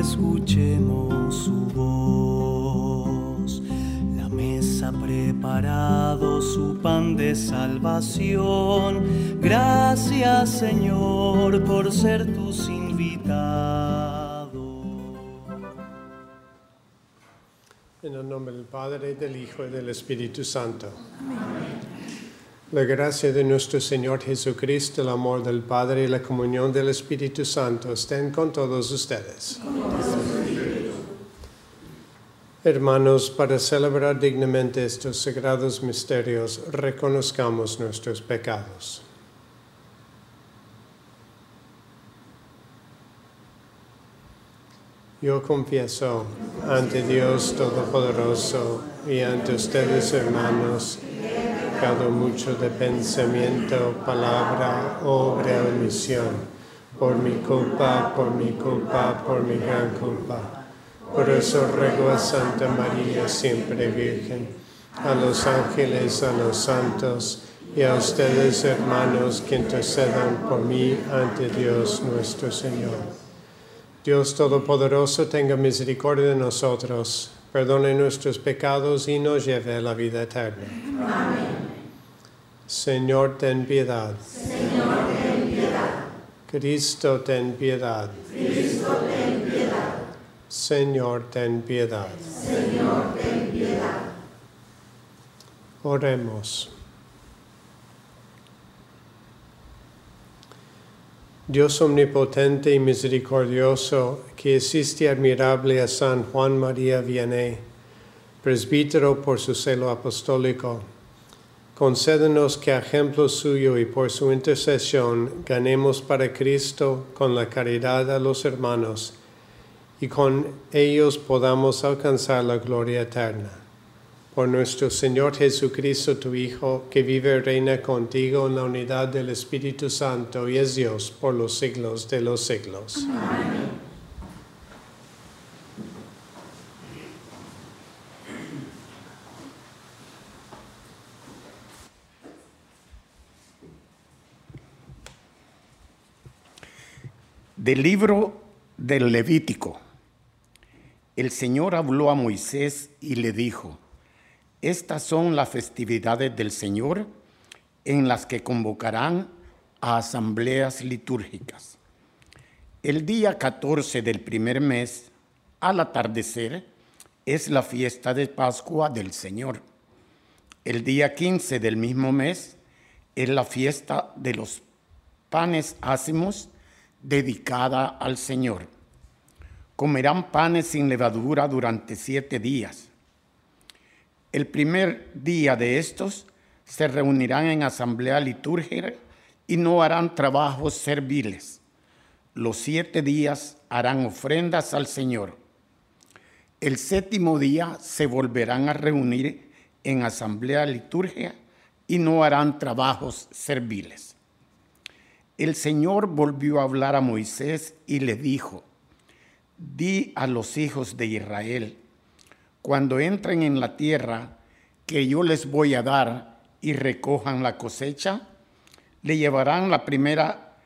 Escuchemos su voz. La mesa preparado su pan de salvación. Gracias Señor por ser tus invitados. En el nombre del Padre, del Hijo y del Espíritu Santo. La gracia de nuestro Señor Jesucristo, el amor del Padre y la comunión del Espíritu Santo estén con todos ustedes. Hermanos, para celebrar dignamente estos sagrados misterios, reconozcamos nuestros pecados. Yo confieso ante Dios Todopoderoso y ante ustedes, hermanos, mucho de pensamiento, palabra, obra omisión. Por mi culpa, por mi culpa, por mi gran culpa. Por eso ruego a Santa María, siempre Virgen, a los ángeles, a los santos y a ustedes, hermanos, que intercedan por mí ante Dios nuestro Señor. Dios Todopoderoso tenga misericordia de nosotros, perdone nuestros pecados y nos lleve a la vida eterna. Amén. Señor, ten piedad. Señor, ten piedad. Cristo, ten piedad. Cristo, ten piedad. Señor, ten piedad. Señor, ten piedad. Oremos. Dios omnipotente y misericordioso, que hiciste admirable a San Juan María Vianney, presbítero por su celo apostólico, Concédenos que a ejemplo suyo y por su intercesión ganemos para Cristo con la caridad a los hermanos y con ellos podamos alcanzar la gloria eterna. Por nuestro Señor Jesucristo, tu Hijo, que vive y reina contigo en la unidad del Espíritu Santo y es Dios por los siglos de los siglos. Amén. Del libro del Levítico. El Señor habló a Moisés y le dijo, estas son las festividades del Señor en las que convocarán a asambleas litúrgicas. El día 14 del primer mes, al atardecer, es la fiesta de Pascua del Señor. El día 15 del mismo mes es la fiesta de los panes ácimos dedicada al Señor. Comerán panes sin levadura durante siete días. El primer día de estos se reunirán en asamblea litúrgica y no harán trabajos serviles. Los siete días harán ofrendas al Señor. El séptimo día se volverán a reunir en asamblea litúrgica y no harán trabajos serviles el Señor volvió a hablar a Moisés y le dijo, di a los hijos de Israel, cuando entren en la tierra que yo les voy a dar y recojan la cosecha, le llevarán la primera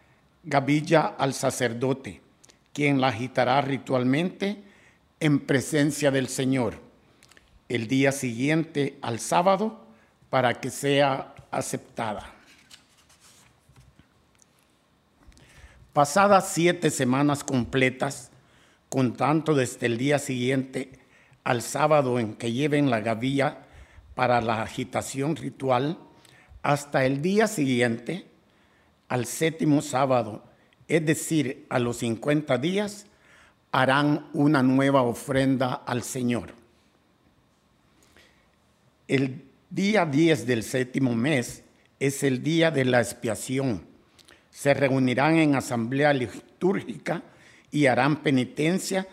gavilla al sacerdote, quien la agitará ritualmente en presencia del Señor el día siguiente al sábado para que sea aceptada. Pasadas siete semanas completas, contando desde el día siguiente al sábado en que lleven la gavilla para la agitación ritual, hasta el día siguiente, al séptimo sábado, es decir, a los 50 días, harán una nueva ofrenda al Señor. El día 10 del séptimo mes es el día de la expiación. Se reunirán en asamblea litúrgica y harán penitencia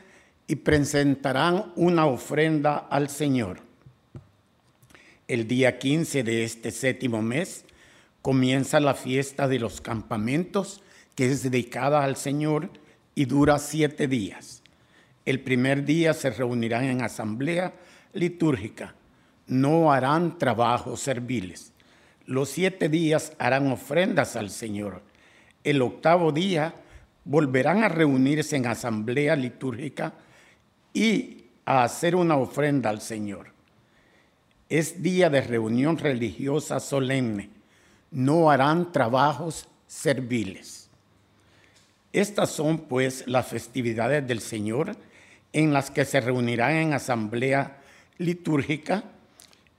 y presentarán una ofrenda al Señor. El día 15 de este séptimo mes comienza la fiesta de los campamentos, que es dedicada al Señor y dura siete días. El primer día se reunirán en asamblea litúrgica. No harán trabajos serviles. Los siete días harán ofrendas al Señor. El octavo día volverán a reunirse en asamblea litúrgica y a hacer una ofrenda al Señor. Es día de reunión religiosa solemne. No harán trabajos serviles. Estas son pues las festividades del Señor en las que se reunirán en asamblea litúrgica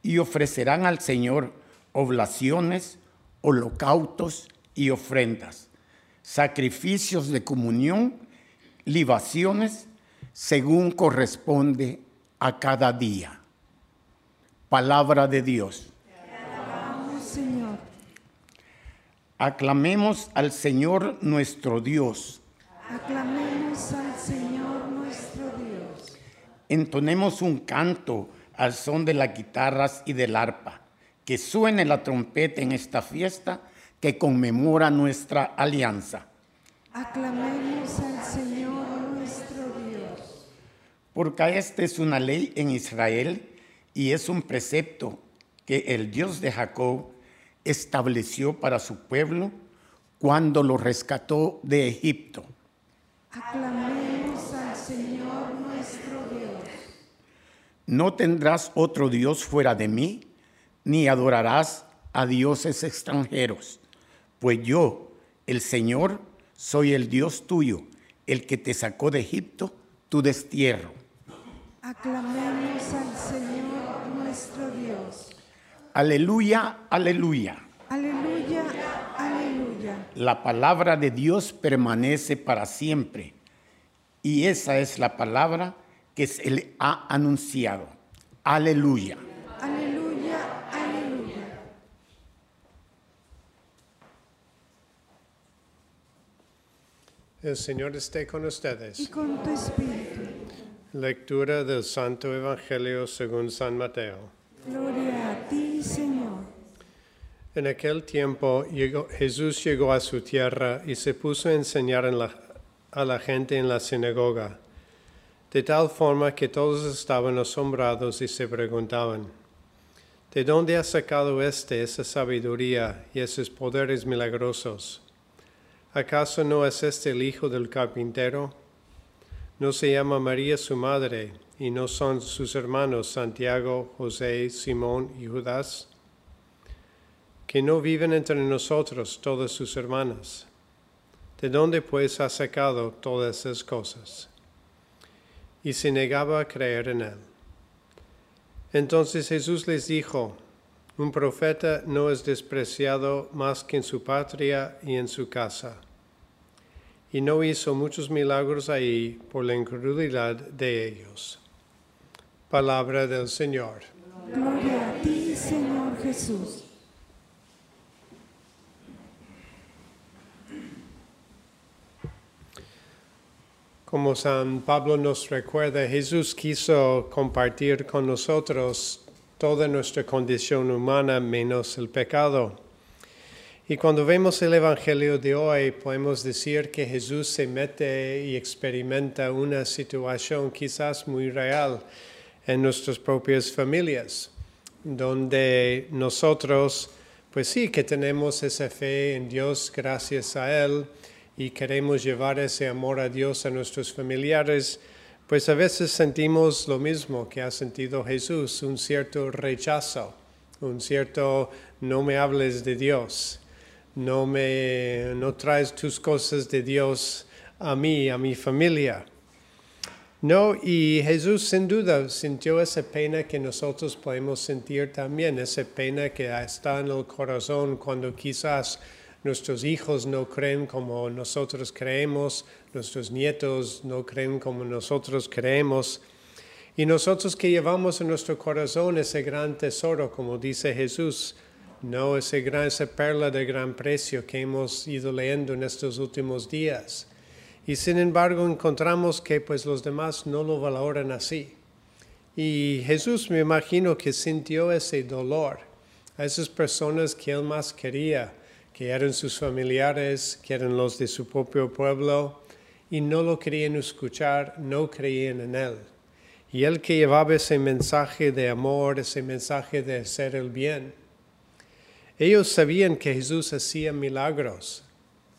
y ofrecerán al Señor oblaciones, holocaustos y ofrendas, sacrificios de comunión, libaciones, según corresponde a cada día. Palabra de Dios. Señor. Aclamemos al Señor nuestro Dios. Aclamemos al Señor nuestro Dios. Entonemos un canto al son de las guitarras y del arpa. Que suene la trompeta en esta fiesta que conmemora nuestra alianza. Aclamemos al Señor nuestro Dios. Porque esta es una ley en Israel y es un precepto que el Dios de Jacob estableció para su pueblo cuando lo rescató de Egipto. Aclamemos al Señor nuestro Dios. No tendrás otro Dios fuera de mí, ni adorarás a dioses extranjeros, pues yo, el Señor, soy el Dios tuyo, el que te sacó de Egipto, tu destierro. Aclamemos al Señor nuestro Dios. Aleluya, aleluya. Aleluya, aleluya. La palabra de Dios permanece para siempre. Y esa es la palabra que se le ha anunciado. Aleluya. Aleluya, aleluya. El Señor esté con Y ustedes. con tu espíritu. Lectura del Santo Evangelio según San Mateo. Gloria a ti, Señor. En aquel tiempo llegó- Jesús llegó a su tierra y se puso a enseñar en la- a la gente en la sinagoga, de tal forma que todos estaban asombrados y se preguntaban, ¿de dónde ha sacado éste esa sabiduría y esos poderes milagrosos? ¿Acaso no es este el hijo del carpintero? ¿No se llama María su madre y no son sus hermanos Santiago, José, Simón y Judas? que no viven entre nosotros todas sus hermanas. ¿De dónde pues ha sacado todas esas cosas? Y se negaba a creer en él. Entonces Jesús les dijo, un profeta no es despreciado más que en su patria y en su casa. Y no hizo muchos milagros ahí por la incredulidad de ellos. Palabra del Señor. Gloria a ti, Señor Jesús. Como San Pablo nos recuerda, Jesús quiso compartir con nosotros toda nuestra condición humana menos el pecado. Y cuando vemos el Evangelio de hoy, podemos decir que Jesús se mete y experimenta una situación quizás muy real en nuestras propias familias, donde nosotros, pues sí, que tenemos esa fe en Dios gracias a Él y queremos llevar ese amor a Dios a nuestros familiares, pues a veces sentimos lo mismo que ha sentido Jesús, un cierto rechazo, un cierto no me hables de Dios, no me no traes tus cosas de Dios a mí, a mi familia. No, y Jesús sin duda sintió esa pena que nosotros podemos sentir también, esa pena que está en el corazón cuando quizás nuestros hijos no creen como nosotros creemos, nuestros nietos no creen como nosotros creemos. Y nosotros que llevamos en nuestro corazón ese gran tesoro, como dice Jesús, no ese gran, esa perla de gran precio que hemos ido leyendo en estos últimos días. Y sin embargo encontramos que pues los demás no lo valoran así. Y Jesús me imagino que sintió ese dolor a esas personas que él más quería, que eran sus familiares, que eran los de su propio pueblo, y no lo querían escuchar, no creían en él. Y él que llevaba ese mensaje de amor, ese mensaje de hacer el bien. Ellos sabían que Jesús hacía milagros,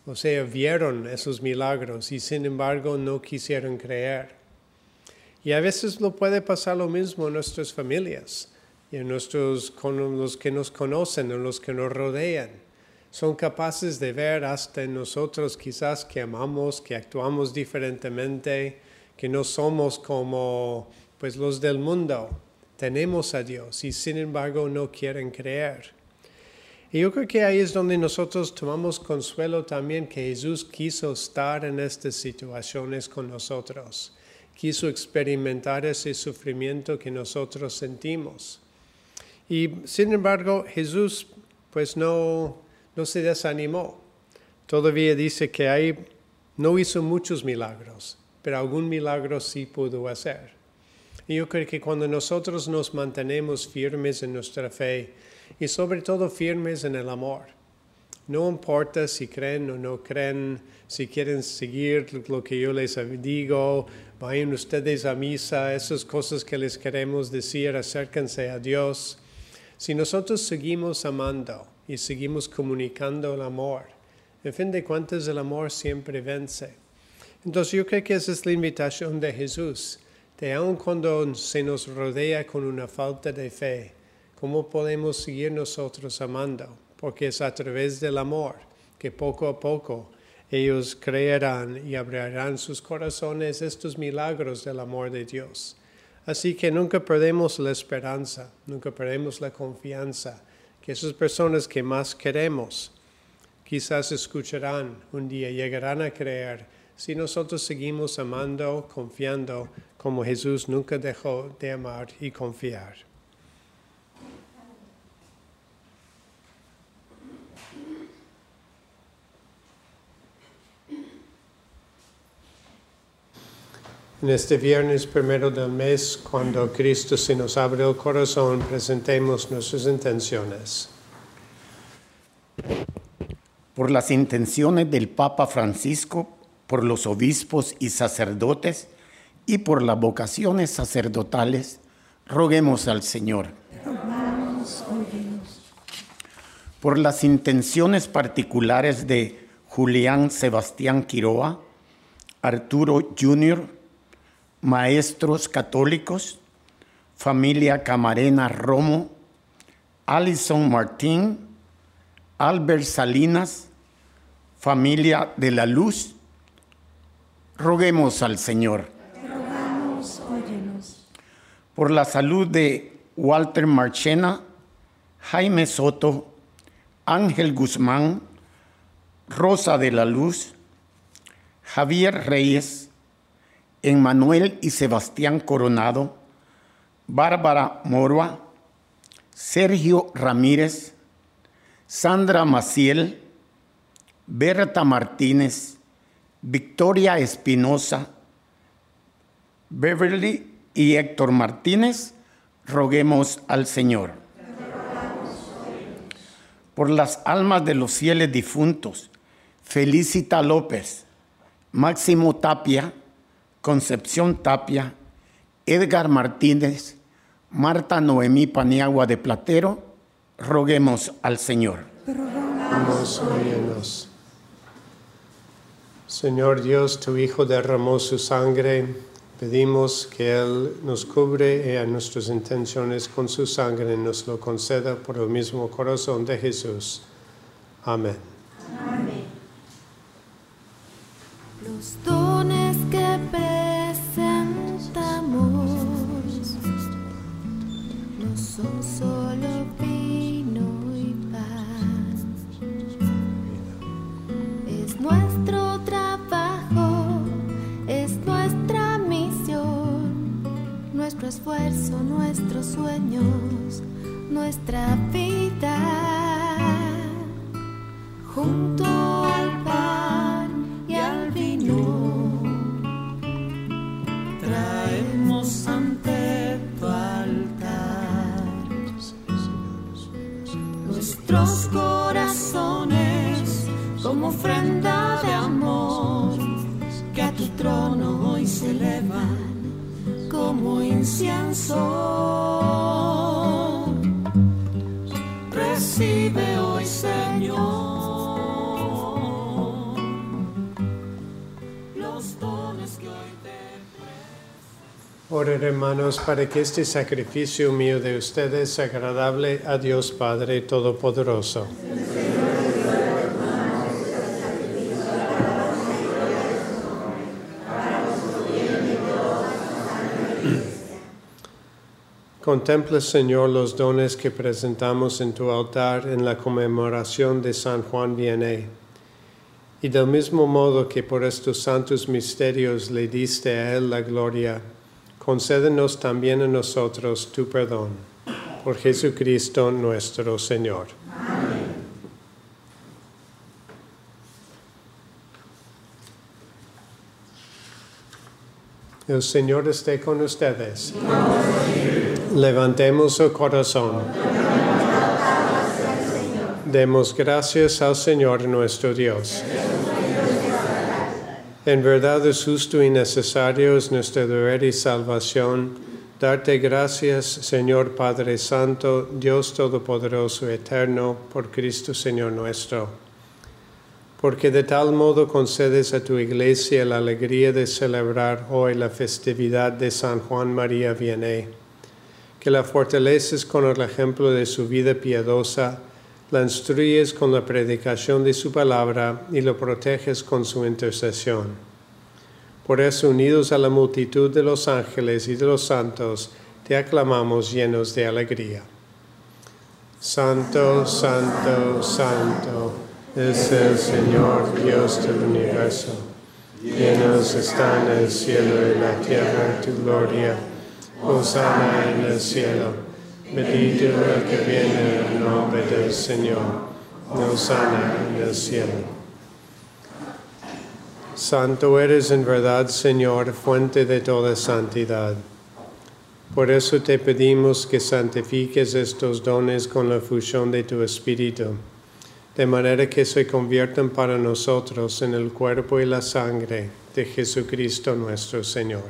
o sea, vieron esos milagros y sin embargo no quisieron creer. Y a veces lo puede pasar lo mismo en nuestras familias y en nuestros, con los que nos conocen, en los que nos rodean. Son capaces de ver hasta en nosotros quizás que amamos, que actuamos diferentemente, que no somos como pues los del mundo. Tenemos a Dios y sin embargo no quieren creer. Y yo creo que ahí es donde nosotros tomamos consuelo también que Jesús quiso estar en estas situaciones con nosotros, quiso experimentar ese sufrimiento que nosotros sentimos. Y sin embargo, Jesús pues no, no se desanimó. Todavía dice que ahí no hizo muchos milagros, pero algún milagro sí pudo hacer. Y yo creo que cuando nosotros nos mantenemos firmes en nuestra fe, y sobre todo firmes en el amor. No importa si creen o no creen, si quieren seguir lo que yo les digo, vayan ustedes a misa, esas cosas que les queremos decir, acérquense a Dios. Si nosotros seguimos amando y seguimos comunicando el amor, en fin de cuentas el amor siempre vence. Entonces yo creo que esa es la invitación de Jesús, de aun cuando se nos rodea con una falta de fe, ¿Cómo podemos seguir nosotros amando? Porque es a través del amor que poco a poco ellos creerán y abrirán sus corazones estos milagros del amor de Dios. Así que nunca perdemos la esperanza, nunca perdemos la confianza que esas personas que más queremos quizás escucharán un día, llegarán a creer si nosotros seguimos amando, confiando como Jesús nunca dejó de amar y confiar. En este viernes primero del mes, cuando Cristo se nos abre el corazón, presentemos nuestras intenciones. Por las intenciones del Papa Francisco, por los obispos y sacerdotes y por las vocaciones sacerdotales, roguemos al Señor. Por las intenciones particulares de Julián Sebastián Quiroa, Arturo Jr., maestros católicos, familia Camarena Romo, Alison Martín, Albert Salinas, familia de la luz, roguemos al Señor. Por la salud de Walter Marchena, Jaime Soto, Ángel Guzmán, Rosa de la Luz, Javier Reyes, Emmanuel y Sebastián Coronado, Bárbara Morua, Sergio Ramírez, Sandra Maciel, Berta Martínez, Victoria Espinosa, Beverly y Héctor Martínez, roguemos al Señor. Por las almas de los fieles difuntos, Felicita López, Máximo Tapia, Concepción Tapia, Edgar Martínez, Marta Noemí Paniagua de Platero, roguemos al Señor. Señor Dios, tu Hijo derramó su sangre. Pedimos que Él nos cubre y a nuestras intenciones con su sangre nos lo conceda por el mismo corazón de Jesús. Amén. Los dones que presentamos no son solo vino y pan. Es nuestro trabajo, es nuestra misión, nuestro esfuerzo, nuestros sueños, nuestra vida. Junto al pan ofrenda de amor que a tu trono hoy se elevan como incienso. Recibe hoy, Señor, los dones que hoy te Oren hermanos para que este sacrificio mío de ustedes sea agradable a Dios Padre Todopoderoso. Contempla, Señor, los dones que presentamos en tu altar en la conmemoración de San Juan Vianney. Y del mismo modo que por estos santos misterios le diste a él la gloria, concédenos también a nosotros tu perdón. Por Jesucristo nuestro Señor. El Señor esté con ustedes. Levantemos el corazón. Demos gracias al Señor nuestro Dios. En verdad es justo y necesario, es nuestro deber y salvación, darte gracias, Señor Padre Santo, Dios Todopoderoso, Eterno, por Cristo Señor nuestro. Porque de tal modo concedes a tu iglesia la alegría de celebrar hoy la festividad de San Juan María Vianney, que la fortaleces con el ejemplo de su vida piadosa, la instruyes con la predicación de su palabra y lo proteges con su intercesión. Por eso, unidos a la multitud de los ángeles y de los santos, te aclamamos llenos de alegría. Santo, santo, santo es el Señor Dios del universo. Llenos están el cielo y la tierra tu gloria. Hosanna en el cielo. Bendito el que viene en nombre del Señor. Hosanna en el cielo. Santo eres en verdad, Señor, fuente de toda santidad. Por eso te pedimos que santifiques estos dones con la fusión de tu Espíritu, de manera que se conviertan para nosotros en el cuerpo y la sangre de Jesucristo nuestro Señor,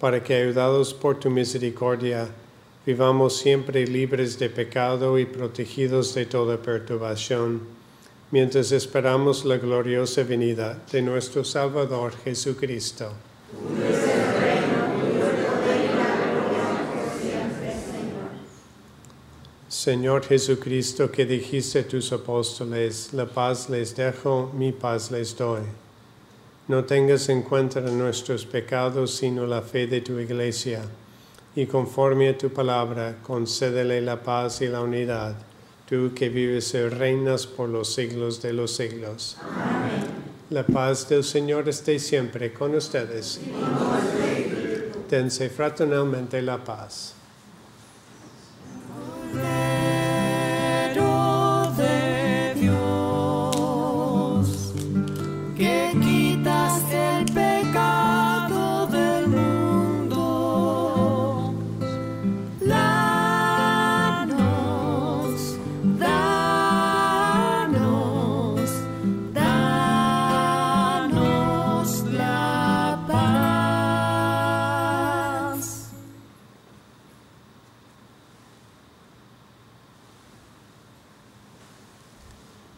para que, ayudados por tu misericordia, vivamos siempre libres de pecado y protegidos de toda perturbación mientras esperamos la gloriosa venida de nuestro Salvador Jesucristo. Señor Jesucristo, que dijiste a tus apóstoles, la paz les dejo, mi paz les doy. No tengas en cuenta nuestros pecados, sino la fe de tu iglesia, y conforme a tu palabra, concédele la paz y la unidad tú que vives y reinas por los siglos de los siglos. Amén. La paz del Señor esté siempre con ustedes. Dense fraternalmente la paz.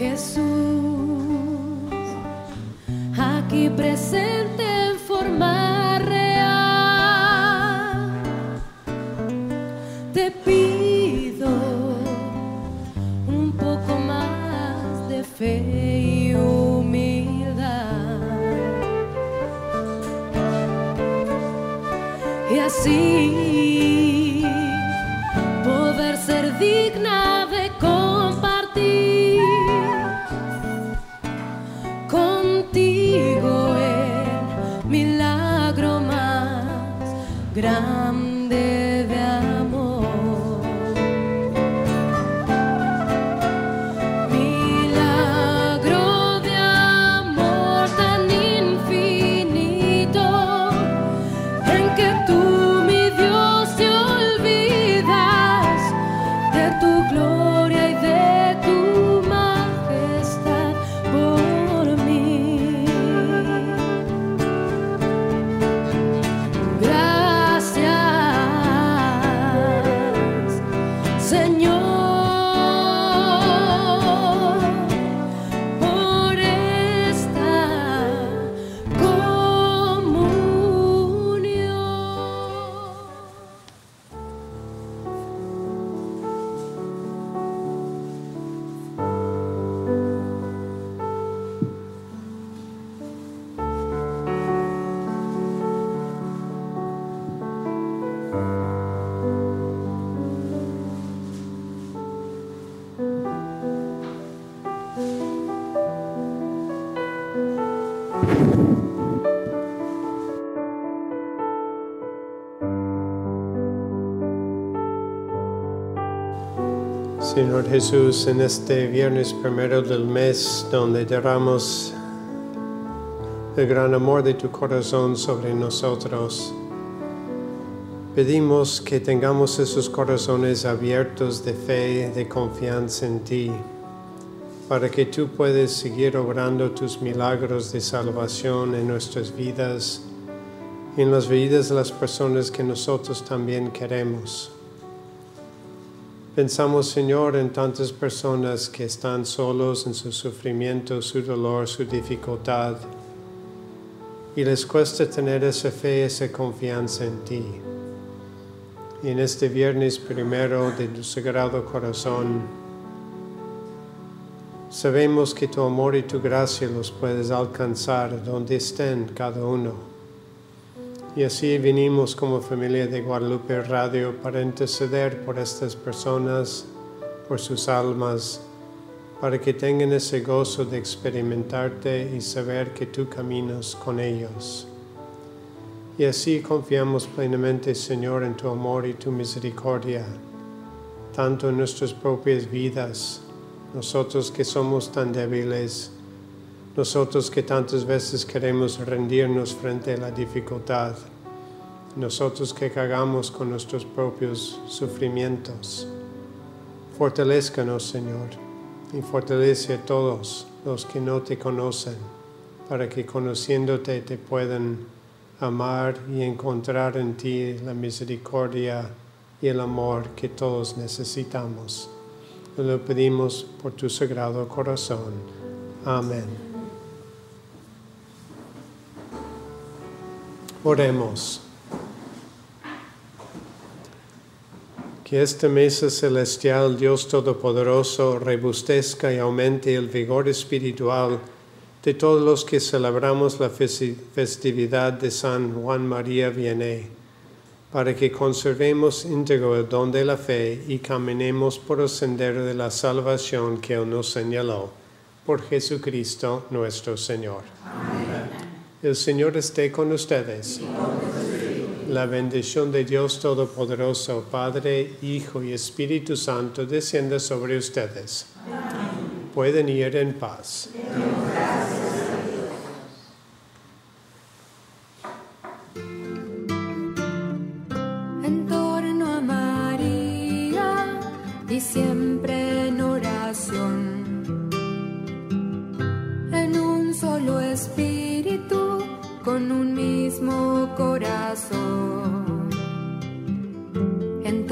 Jesús, aquí presente en forma Señor Jesús, en este viernes primero del mes, donde derramos el gran amor de tu corazón sobre nosotros, pedimos que tengamos esos corazones abiertos de fe, de confianza en ti, para que tú puedas seguir obrando tus milagros de salvación en nuestras vidas y en las vidas de las personas que nosotros también queremos. Pensamos, Señor, en tantas personas que están solos en su sufrimiento, su dolor, su dificultad, y les cuesta tener esa fe, esa confianza en ti. Y en este viernes primero de tu Sagrado Corazón, sabemos que tu amor y tu gracia los puedes alcanzar donde estén cada uno y así vinimos como familia de Guadalupe Radio para interceder por estas personas, por sus almas, para que tengan ese gozo de experimentarte y saber que tú caminas con ellos. Y así confiamos plenamente, Señor, en tu amor y tu misericordia, tanto en nuestras propias vidas, nosotros que somos tan débiles, nosotros que tantas veces queremos rendirnos frente a la dificultad, nosotros que cagamos con nuestros propios sufrimientos. Fortalezcanos, Señor, y fortalece a todos los que no te conocen, para que conociéndote te puedan amar y encontrar en ti la misericordia y el amor que todos necesitamos. Lo pedimos por tu sagrado corazón. Amén. Oremos. Que esta mesa celestial, Dios Todopoderoso, rebustezca y aumente el vigor espiritual de todos los que celebramos la festividad de San Juan María Vianney, para que conservemos íntegro el don de la fe y caminemos por el sendero de la salvación que Él nos señaló. Por Jesucristo nuestro Señor. El Señor esté con ustedes. La bendición de Dios Todopoderoso, Padre, Hijo y Espíritu Santo, descienda sobre ustedes. Pueden ir en paz.